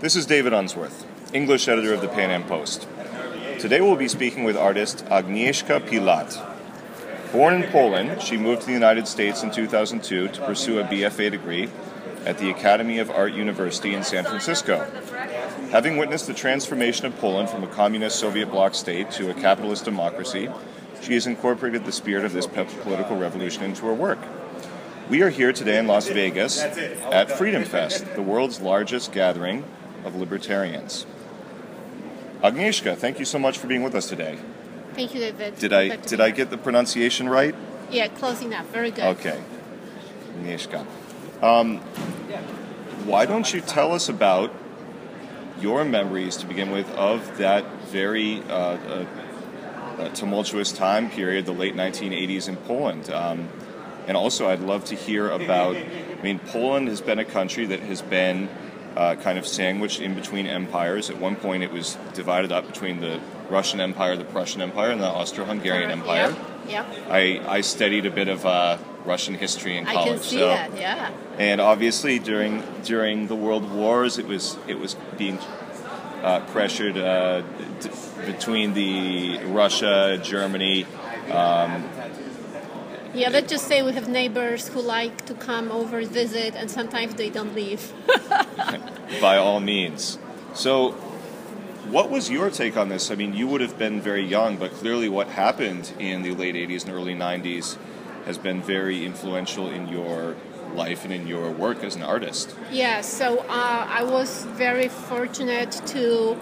This is David Unsworth, English editor of the Pan Am Post. Today we'll be speaking with artist Agnieszka Pilat. Born in Poland, she moved to the United States in 2002 to pursue a BFA degree at the Academy of Art University in San Francisco. Having witnessed the transformation of Poland from a communist Soviet bloc state to a capitalist democracy, she has incorporated the spirit of this political revolution into her work. We are here today in Las Vegas at Freedom Fest, the world's largest gathering of libertarians. Agnieszka, thank you so much for being with us today. Thank you, David. Did I did I get the pronunciation right? Yeah, close enough. Very good. Okay. Agnieszka. Um, why don't you tell us about your memories to begin with of that very uh, uh, uh tumultuous time period, the late 1980s in Poland? Um, and also, I'd love to hear about. I mean, Poland has been a country that has been uh, kind of sandwiched in between empires. At one point, it was divided up between the Russian Empire, the Prussian Empire, and the Austro-Hungarian Empire. Yeah. I, I studied a bit of uh, Russian history in college. I can see so, that. Yeah. And obviously, during during the world wars, it was it was being uh, pressured uh, d- between the Russia, Germany. Um, yeah, let's just say we have neighbors who like to come over, visit, and sometimes they don't leave. By all means. So, what was your take on this? I mean, you would have been very young, but clearly what happened in the late 80s and early 90s has been very influential in your life and in your work as an artist. Yeah, so uh, I was very fortunate to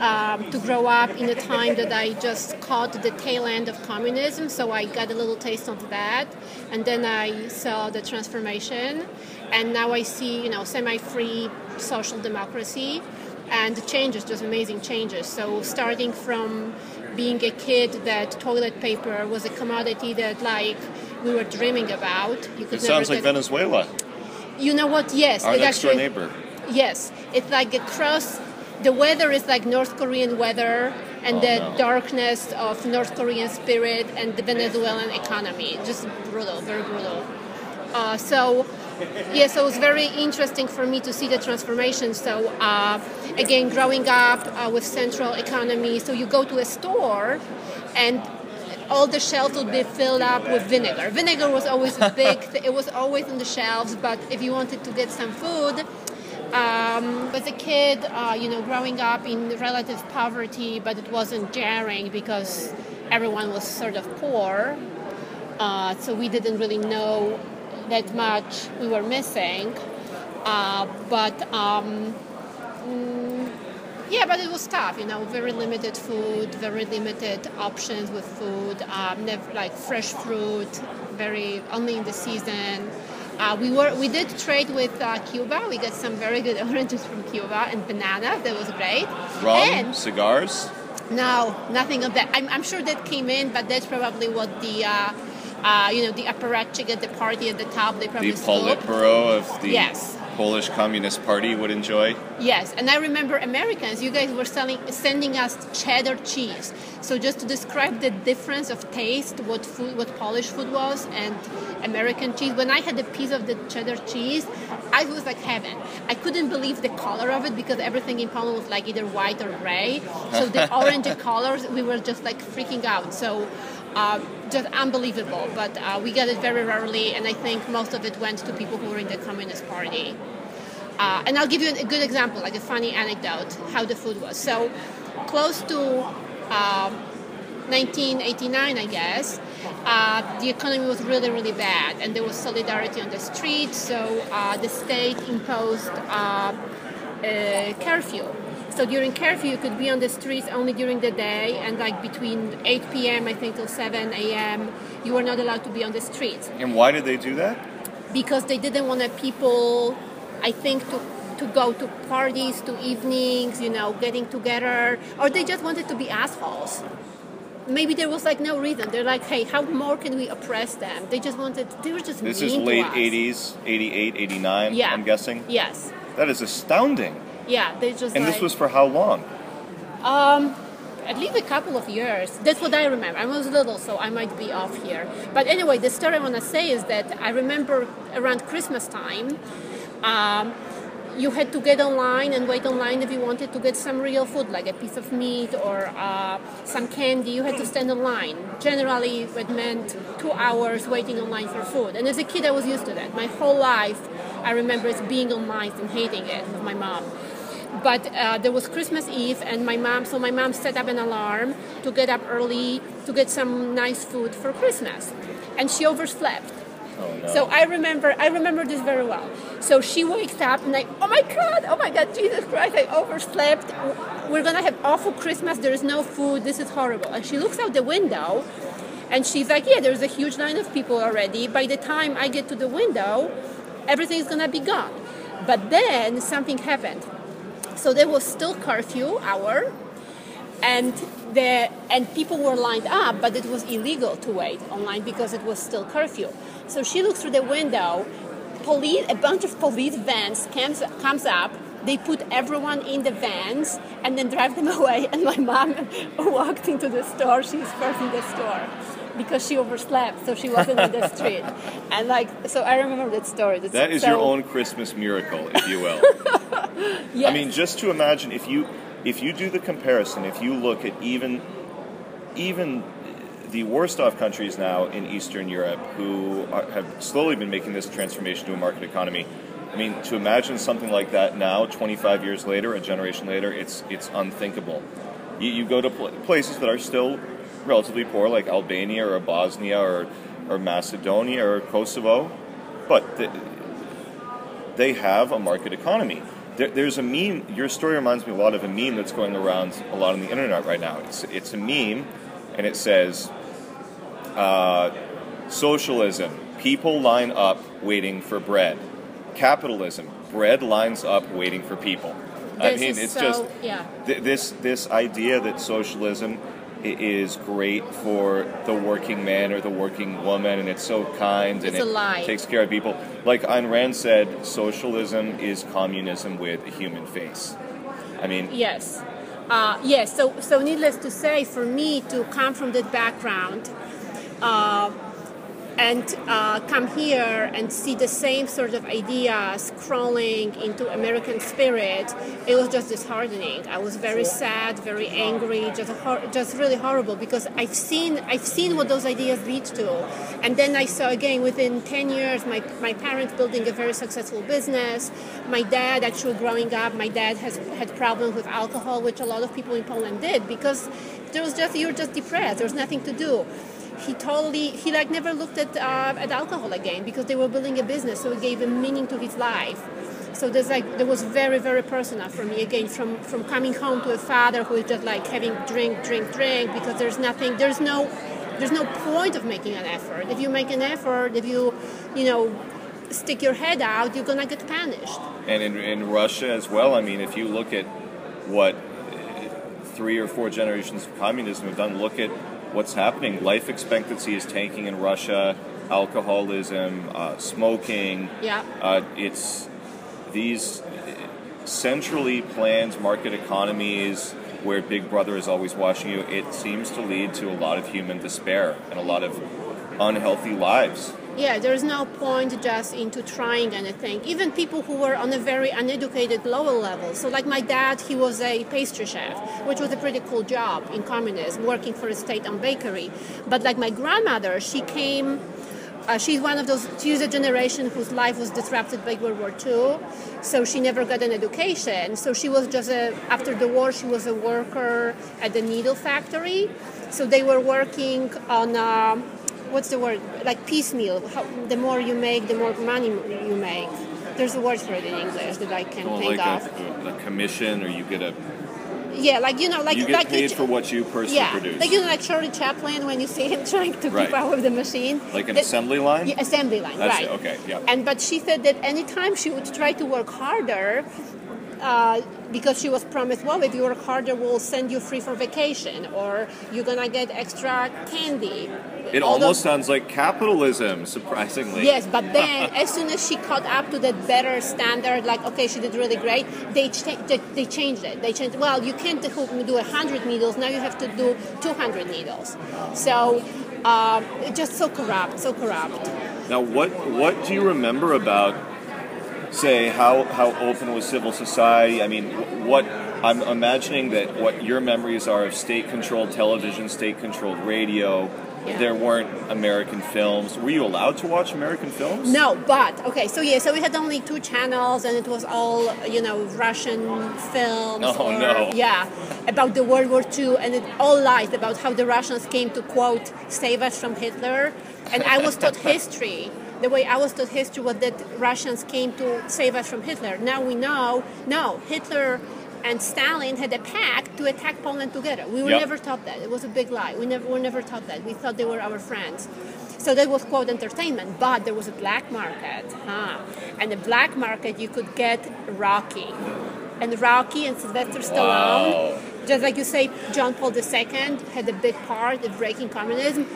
um, to grow up in a time that I just caught the tail end of communism, so I got a little taste of that, and then I saw the transformation, and now I see you know semi-free social democracy, and the changes, just amazing changes. So starting from being a kid that toilet paper was a commodity that like we were dreaming about. You could it sounds like Venezuela. You know what? Yes, our next door neighbor. Yes, it's like a cross the weather is like North Korean weather and oh, the no. darkness of North Korean spirit and the Venezuelan economy. Just brutal, very brutal. Uh, so, yeah, so it was very interesting for me to see the transformation. So, uh, again, growing up uh, with central economy, so you go to a store and all the shelves would be filled up with vinegar. Vinegar was always big, it was always on the shelves, but if you wanted to get some food, um, as a kid, uh, you know, growing up in relative poverty, but it wasn't jarring because everyone was sort of poor. Uh, so we didn't really know that much we were missing. Uh, but um, mm, yeah, but it was tough, you know, very limited food, very limited options with food, um, never, like fresh fruit, very only in the season. Uh, we were we did trade with uh, Cuba. We got some very good oranges from Cuba and banana. That was great. Rum, and cigars. No, nothing of that. I'm, I'm sure that came in, but that's probably what the. Uh, uh, you know the apparatchik at the party at the top. They probably the Politburo of the yes. Polish Communist Party would enjoy. Yes, and I remember Americans. You guys were selling, sending us cheddar cheese. So just to describe the difference of taste, what food, what Polish food was, and American cheese. When I had a piece of the cheddar cheese, I was like heaven. I couldn't believe the color of it because everything in Poland was like either white or gray. So the orange colors, we were just like freaking out. So uh, just unbelievable. But uh, we got it very rarely, and I think most of it went to people who were in the Communist Party. Uh, and I'll give you a good example, like a funny anecdote, how the food was. So, close to 1989, um, I guess, uh, the economy was really, really bad, and there was solidarity on the street. So uh, the state imposed uh, a curfew so during curfew, you could be on the streets only during the day, and like between 8 p.m. I think till 7 a.m. you were not allowed to be on the streets. And why did they do that? Because they didn't want people, I think, to to go to parties, to evenings, you know, getting together, or they just wanted to be assholes. Maybe there was like no reason. They're like, hey, how more can we oppress them? They just wanted, they were just This is late 80s, 88, 89, yeah. I'm guessing? Yes. That is astounding. Yeah, they just. And like, this was for how long? Um, at least a couple of years. That's what I remember. I was little, so I might be off here. But anyway, the story I want to say is that I remember around Christmas time, um, you had to get online and wait online if you wanted to get some real food, like a piece of meat or uh, some candy. You had to stand online. Generally, it meant two hours waiting online for food. And as a kid, I was used to that. My whole life, I remember being online and hating it with my mom. But uh, there was Christmas Eve, and my mom, so my mom set up an alarm to get up early to get some nice food for Christmas. And she overslept Oh, so I remember, I remember this very well. So she wakes up and like, oh my God, oh my God, Jesus Christ, I overslept. We're gonna have awful Christmas. There is no food. This is horrible. And she looks out the window, and she's like, yeah, there's a huge line of people already. By the time I get to the window, everything's gonna be gone. But then something happened. So there was still curfew hour, and the and people were lined up, but it was illegal to wait online because it was still curfew. So she looks through the window. Police, a bunch of police vans comes comes up. They put everyone in the vans and then drive them away. And my mom walked into the store. She's first in the store because she overslept, so she wasn't in the street. And like, so I remember that story. That's That is so- your own Christmas miracle, if you will. Yes. I mean, just to imagine if you if you do the comparison, if you look at even even the worst off countries now in Eastern Europe who are, have slowly been making this transformation to a market economy. I mean, to imagine something like that now, 25 years later, a generation later, it's it's unthinkable. You, you go to pl- places that are still relatively poor, like Albania or Bosnia or or Macedonia or Kosovo, but the, they have a market economy. There, there's a meme. Your story reminds me a lot of a meme that's going around a lot on the internet right now. It's it's a meme, and it says, uh, "Socialism: People line up waiting for bread. Capitalism: Bread lines up waiting for people." I mean, it's so- just yeah. th- this this idea that socialism is great for the working man or the working woman, and it's so kind and It's a it lie. takes care of people. Like Ayn Rand said, socialism is communism with a human face. I mean, Yes. Uh, yes. So, so needless to say, for me to come from that background and uh, come here and see the same sort of ideas crawling into American spirit, it was just disheartening. I was very sad, very angry, just hor- just really horrible because I've seen I've seen what those ideas lead to, and then I saw again within ten years my my parents building a very successful business. My dad actually growing up, my dad has had problems with alcohol, which a lot of people in Poland did because there was just you're just depressed. There was nothing to do he totally he like never looked at uh, at alcohol again because they were building a business so it gave a meaning to his life so there's like there was very very personal for me again from from coming home to a father who is just like having drink drink drink because there's nothing there's no there's no point of making an effort if you make an effort if you you know stick your head out you're gonna get punished and in, in Russia as well. I mean, if you look at what three or four generations of communism have done, look at what's happening. Life expectancy is tanking in Russia. Alcoholism, uh, smoking. Yeah. Uh, it's these centrally planned market economies where Big Brother is always watching you. It seems to lead to a lot of human despair and a lot of unhealthy lives. Yeah, there's no point just into trying anything. Even people who were on a very uneducated lower level. So, like my dad, he was a pastry chef, which was a pretty cool job in communism, working for a state-owned bakery. But like my grandmother, she came. Uh, she's one of those. She's a generation whose life was disrupted by World War II, so she never got an education. So she was just a. After the war, she was a worker at the needle factory. So they were working on. Um, what's the word like piecemeal how, the more you make the more money you make there's a word for it in english that i can't Well, think like of a, a commission, or you get a yeah like you know like you get like paid for what you personally yeah produce. like you know like charlie chaplin when you see him trying to Right. keep up with the machine Like an That- assembly line? yeah, assembly line That's right it, okay, yeah. and but she said that anytime she would try to work harder uh, because she was promised, well, if you work harder, we'll send you free for vacation, or you're gonna get extra candy. It almost sounds like capitalism, surprisingly. Yes, but then as soon as she caught up to that better standard, like okay, she did really great, they they, changed it. They changed. Well, you can't do hundred needles now. You have to do two hundred needles. So um, just so corrupt, so corrupt. Now, what what do you remember about say how how open was civil society? I mean, what I'm imagining that what your memories are of state-controlled television, state-controlled radio. Yeah. There weren't American films. Were you allowed to watch American films? No, but okay, so yeah, so we had only two channels, and it was all you know Russian films. Oh, or, no. Yeah, about the World War II, and it all lies about how the Russians came to quote save us from Hitler, and I was taught history. The way I was taught history was that Russians came to save us from Hitler. Now we know, no, Hitler and Stalin had a pact to attack Poland together. We were Yep. never taught that. It was a big lie. We never were never taught that. We thought they were our friends. So that was quote entertainment, but there was a black market, huh? And the black market you could get Rocky, and Rocky and Sylvester Stallone, Wow. just like you say, John Paul II had a big part in breaking communism.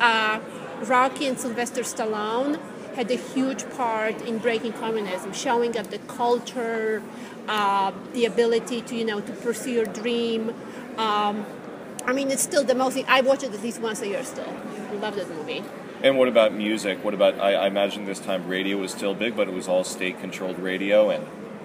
Uh, Rocky and Sylvester Stallone had a huge part in breaking communism, showing up the culture, uh, the ability to you know to pursue your dream. Um, I mean, it's still the most. I watch it at least once a year. Still, I love that movie. And what about music? What about? I, I imagine this time radio was still big, but it was all state-controlled radio, and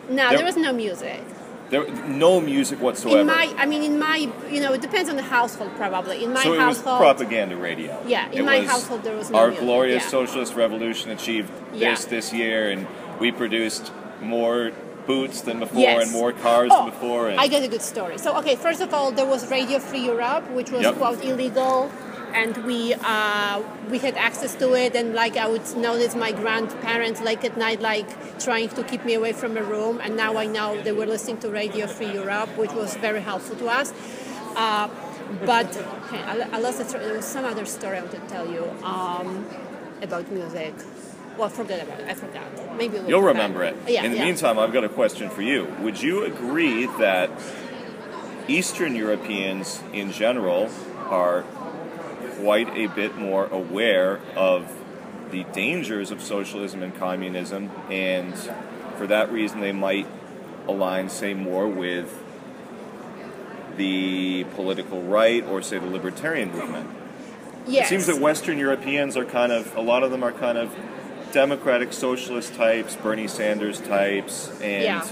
No, There- there was no music. There no music whatsoever. In my, I mean, in my, you know, it depends on the household probably. In my so it was household, propaganda radio. Yeah, in It my was household there was no our music, glorious yeah. socialist revolution achieved Yeah. this this year, and we produced more boots than before Yes. and more cars Oh, than before. And I get a good story. So, okay, first of all, there was Radio Free Europe, which was Yep. quote illegal, and we uh, we had access to it. And like I would notice my grandparents like at night, like trying to keep me away from a room. And now I know they were listening to Radio Free Europe, which was very helpful to us. Uh, but hey, I, I lost the. There was some other story I want to tell you um, about music. Well, forget about it. I forgot. Maybe we'll You'll come back. remember it. Yeah. In the yeah. meantime, I've got a question for you. Would you agree that Eastern Europeans in general are quite a bit more aware of the dangers of socialism and communism, and for that reason, they might align, say, more with the political right or, say, the libertarian movement? Yes. It seems that Western Europeans are kind of, a lot of them are kind of democratic socialist types, Bernie Sanders types, and Yeah.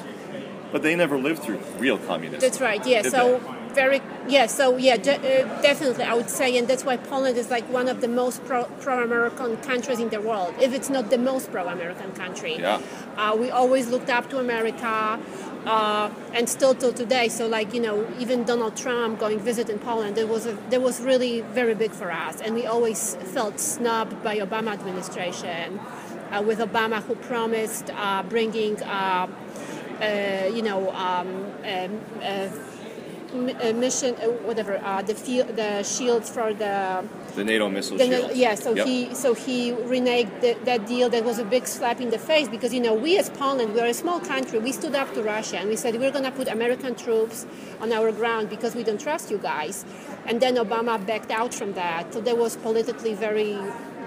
but they never lived through real communism. That's right. Yeah. So very. Yeah. So yeah. De- uh, definitely, I would say, and that's why Poland is like one of the most pro- pro-American countries in the world, if it's not the most pro-American country. Yeah. Uh, we always looked up to America. Uh, and still till today, so like you know, even Donald Trump going visit in Poland, it was a, that was really very big for us, and we always felt snubbed by Obama administration, uh, with Obama who promised uh, bringing uh, uh, you know, um, um, mission, uh, whatever, uh, the field, the shields for the, the NATO missile the yeah. So Yep. he, so he reneged the, that deal. That was a big slap in the face because you know we as Poland, we're a small country. We stood up to Russia and we said we're going to put American troops on our ground because we don't trust you guys. And then Obama backed out from that. So that was politically very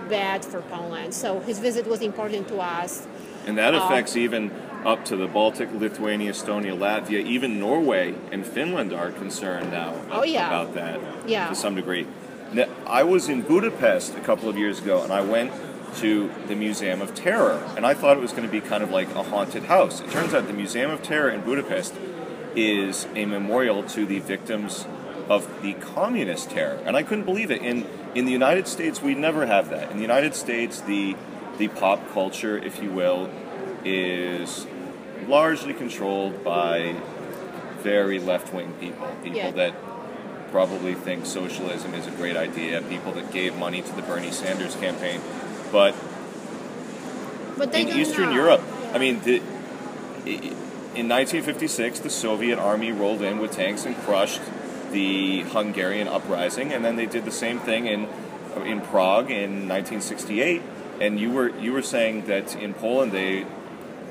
bad for Poland. So his visit was important to us. And that Um, affects even up to the Baltic, Lithuania, Estonia, Latvia, even Norway and Finland are concerned now Oh, yeah. about that Yeah. to some degree. Now, I was in Budapest a couple of years ago and I went to the Museum of Terror and I thought it was going to be kind of like a haunted house. It turns out the Museum of Terror in Budapest is a memorial to the victims of the communist terror. And I couldn't believe it. In in the United States we never have that. In the United States the the pop culture, if you will, is largely controlled by very left wing people. People Yeah. that probably think socialism is a great idea, people that gave money to the Bernie Sanders campaign. But But they in Eastern know. Europe, I mean, the, in 1956, the Soviet army rolled in with tanks and crushed the Hungarian uprising, and then they did the same thing in in Prague in 1968. And you were you were saying that in Poland they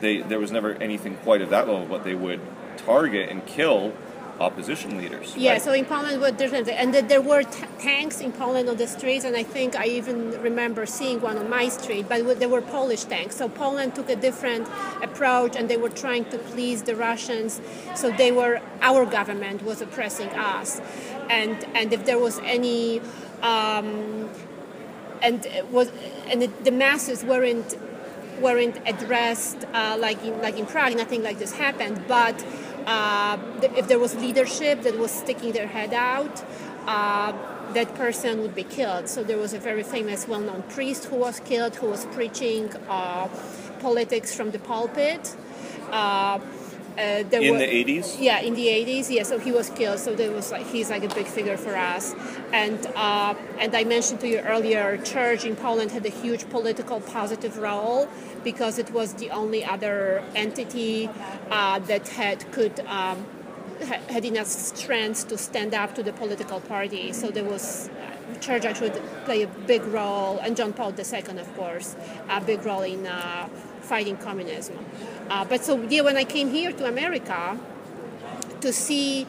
they there was never anything quite at that level, but they would target and kill opposition leaders. Yeah, right? so in Poland, different, and there were t- tanks in Poland on the streets, and I think I even remember seeing one on my street, but they were Polish tanks. So Poland took a different approach, and they were trying to please the Russians. So they were our government was oppressing us, and and if there was any. Um, and it was and the masses weren't weren't addressed uh, like in like in Prague. Nothing like this happened, but uh, if there was leadership that was sticking their head out. Uh, that person would be killed. So there was a very famous, well-known priest who was killed, who was preaching uh, politics from the pulpit. Uh, uh, in were, the 80s yeah in the 80s yeah so he was killed so there was like he's like a big figure for us. And uh, and i mentioned to you earlier church in poland had a huge political positive role because it was the only other entity uh, that had could um, had enough strength to stand up to the political party. So there was church actually play a big role and john paul ii of course a big role in uh, fighting communism. Uh, but so yeah, when I came here to America to see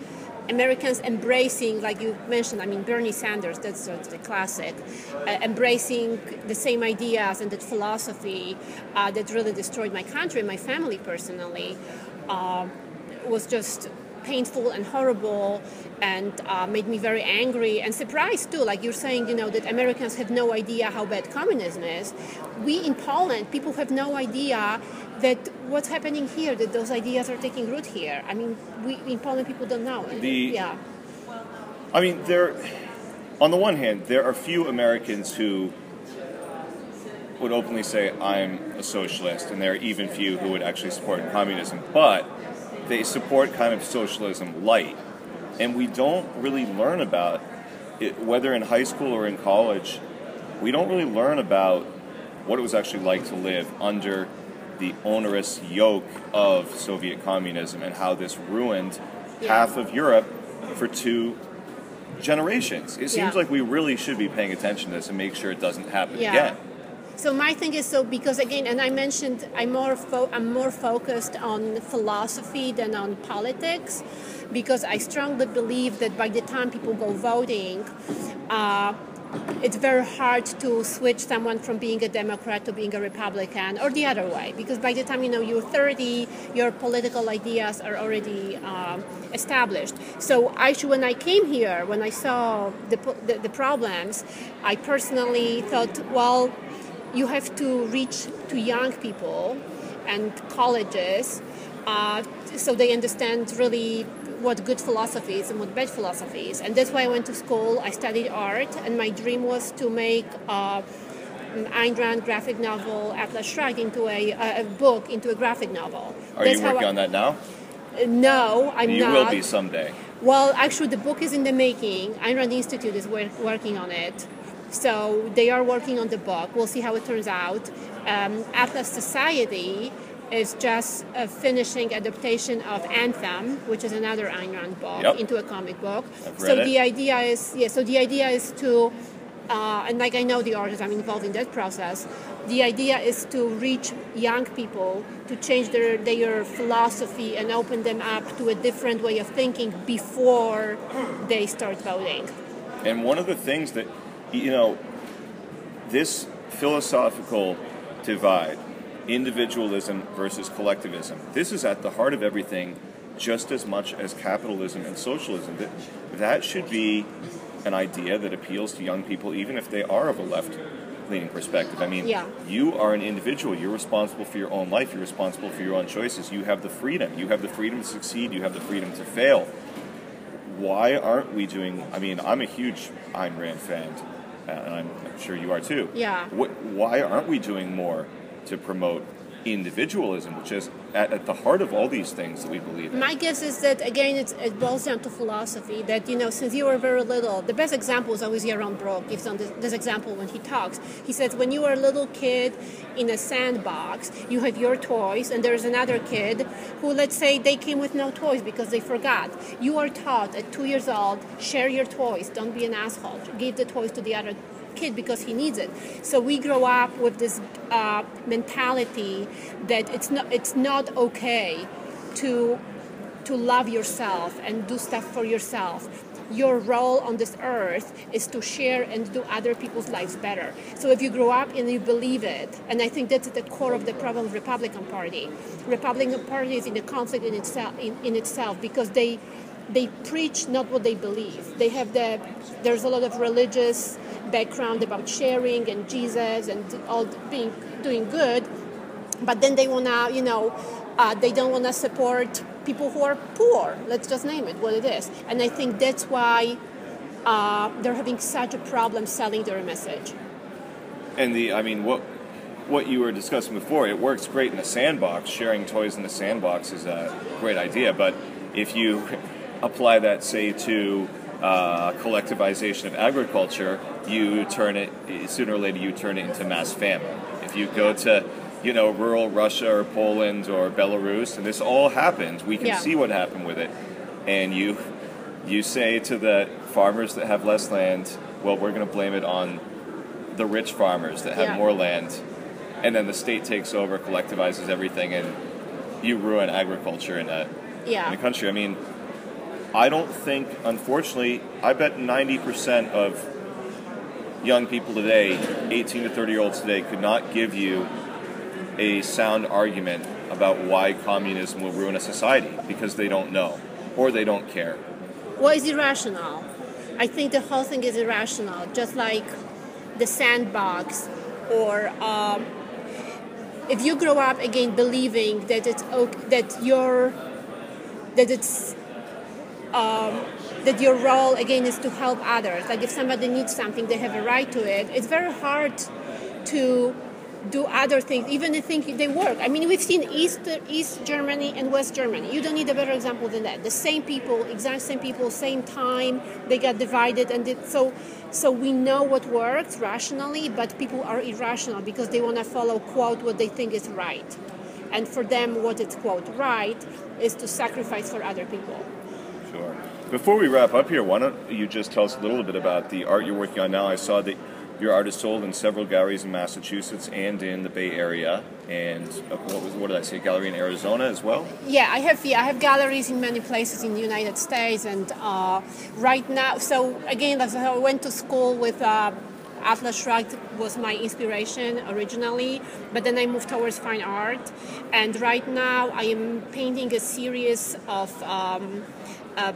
Americans embracing, like you mentioned, I mean Bernie Sanders, that's the classic, uh, embracing the same ideas and that philosophy uh, that really destroyed my country, and my family personally, uh, was just painful and horrible and uh, made me very angry and surprised too. Like you're saying, you know, that Americans have no idea how bad communism is. We in Poland, people have no idea that what's happening here, that those ideas are taking root here. I mean, we in Poland, people don't know. The, yeah. I mean, there. On the one hand, there are few Americans who would openly say I'm a socialist, and there are even few who would actually support communism. But they support kind of socialism light. And we don't really learn about it, whether in high school or in college, we don't really learn about what it was actually like to live under the onerous yoke of Soviet communism and how this ruined yeah. half of Europe for two generations. It seems yeah. like we really should be paying attention to this and make sure it doesn't happen yeah. again. So my thing is so because again, and I mentioned I'm more fo- I'm more focused on philosophy than on politics, because I strongly believe that by the time people go voting. Uh, it's very hard to switch someone from being a Democrat to being a Republican or the other way because by the time you know you're 30, your political ideas are already um, established. So I, when I came here, when I saw the, the, the problems, I personally thought, well, you have to reach to young people and colleges uh, so they understand really what good philosophy is and what bad philosophy is. And that's why I went to school. I studied art, and my dream was to make uh, Ayn Rand graphic novel Atlas Shrugged into a, a, book, into a graphic novel. Are that's you working I, on that now? No, I'm you not. You will be someday. Well, actually, the book is in the making. Ayn Rand Institute is work, working on it. So they are working on the book. We'll see how it turns out. Um, Atlas Society is just a finishing adaptation of Anthem, which is another Ayn Rand book, yep. into a comic book. so it. the idea is, yeah. So the idea is to, uh, and like I know the artists, I'm involved in that process. The idea is to reach young people to change their their philosophy and open them up to a different way of thinking before they start voting. And one of the things that you know, this philosophical divide, individualism versus collectivism, this is at the heart of everything just as much as capitalism and socialism. That, that should be an idea that appeals to young people, even if they are of a left leaning perspective. I mean, yeah. you are an individual. You're responsible for your own life. You're responsible for your own choices. You have the freedom. You have the freedom to succeed. You have the freedom to fail. Why aren't we doing? I mean, I'm a huge Ayn Rand fan and I'm sure you are too. Yeah. What, why aren't we doing more to promote individualism, which is at, at, the heart of all these things that we believe in. My guess is that again, it boils down to philosophy. That you know, since you were very little, the best example is always Yaron Brook gives on this, this, example when he talks. He says, when you were a little kid in a sandbox, you have your toys, and there's another kid who, let's say, they came with no toys because they forgot. You are taught at two years old, share your toys, don't be an asshole, give the toys to the other kid because he needs it. So we grow up with this uh, mentality that it's not it's not okay to to love yourself and do stuff for yourself. Your role on this earth is to share and do other people's lives better. So if you grow up and you believe it, and I think that's at the core of the problem of Republican Party. Republican Party is in a conflict in itself in, in itself because they they preach not what they believe. They have the there's a lot of religious background about sharing and Jesus and all being doing good, but then they wanna, you know, uh, they don't wanna support people who are poor. Let's just name it what it is. And I think that's why uh, they're having such a problem selling their message. And the, I mean, what what you were discussing before, it works great in the sandbox. Sharing toys in the sandbox is a great idea, but if you apply that, say, to uh, collectivization of agriculture, you turn it sooner or later you turn it into mass famine. If you go to you know rural Russia or Poland or Belarus, and this all happened, we can Yeah. see what happened with it, and you you say to the farmers that have less land, well, we're going to blame it on the rich farmers that have Yeah. more land, and then the state takes over, collectivizes everything, and you ruin agriculture in a Yeah. in the country. I mean, I don't think, unfortunately, I bet 90% of young people today, 18 to 30 year olds today, could not give you a sound argument about why communism will ruin a society because they don't know or they don't care. Well, it's irrational. I think the whole thing is irrational, just like the sandbox, or um, if you grow up again believing that it's okay, that your that it's um, that your role again is to help others. Like if somebody needs something, they have a right to it. It's very hard to do other things, even if they work. I mean, we've seen East East Germany and West Germany. You don't need a better example than that. The same people, exact same people, same time. They got divided, and it, so so we know what works rationally, but people are irrational because they want to follow quote what they think is right, and for them, what is quote right is to sacrifice for other people. Before we wrap up here, why don't you just tell us a little bit about the art you're working on now? I saw that your art is sold in several galleries in Massachusetts and in the Bay Area, and uh, what, was, what did I say? Gallery in Arizona as well. Yeah, I have yeah, I have galleries in many places in the United States, and uh, right now, so again, as I went to school with uh, Atlas Shrugged was my inspiration originally, but then I moved towards fine art, and right now I am painting a series of. Um, uh,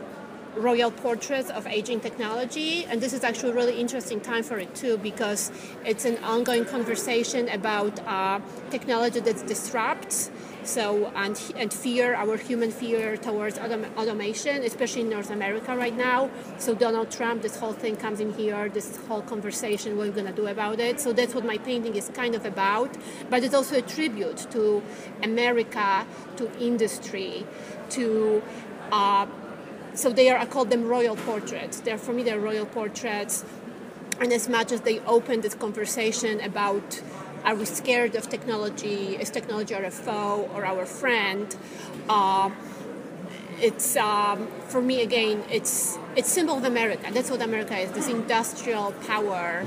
royal portraits of aging technology and this is actually a really interesting time for it too because it's an ongoing conversation about uh, technology that disrupts so and, and fear our human fear towards autom- automation especially in north america right now. So donald trump this whole thing comes in here this whole conversation what we're going to do about it. So that's what my painting is kind of about but it's also a tribute to america to industry to uh, so they are I call them royal portraits. They're for me they're royal portraits, and as much as they open this conversation about are we scared of technology? Is technology our foe or our friend? Uh, it's um, for me again. It's it's symbol of America. That's what America is. This industrial power,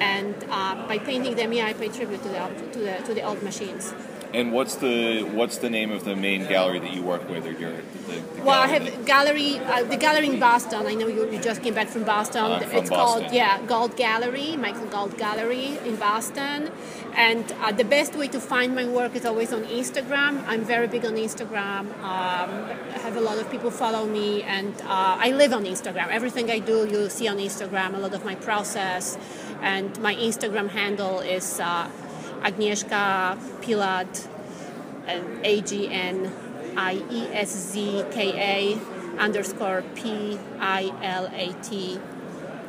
and uh, by painting them, yeah, I pay tribute to the to the to the old machines. And what's the what's the name of the main gallery that you work with, or your the, the Well, I have gallery, uh, the gallery in Boston. I know you, you just came back from Boston. I'm from it's called yeah, Gold Gallery, Michael Gold Gallery in Boston. And uh, the best way to find my work is always on Instagram. I'm very big on Instagram. Um, I have a lot of people follow me, and uh, I live on Instagram. Everything I do, you'll see on Instagram. A lot of my process, and my Instagram handle is uh, Agnieszka Pilat A G N I E S Z K A underscore P I L A T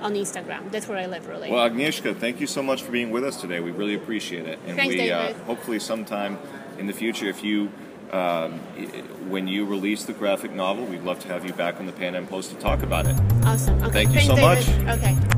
on Instagram. That's where I live, really. Well, Agnieszka, thank you so much for being with us today. We really appreciate it, and Thanks, we uh, hopefully sometime in the future, if you um, when you release the graphic novel, we'd love to have you back on the Pan Am Post to talk about it. awesome. Okay. Thank you Thanks, so David. much. Okay.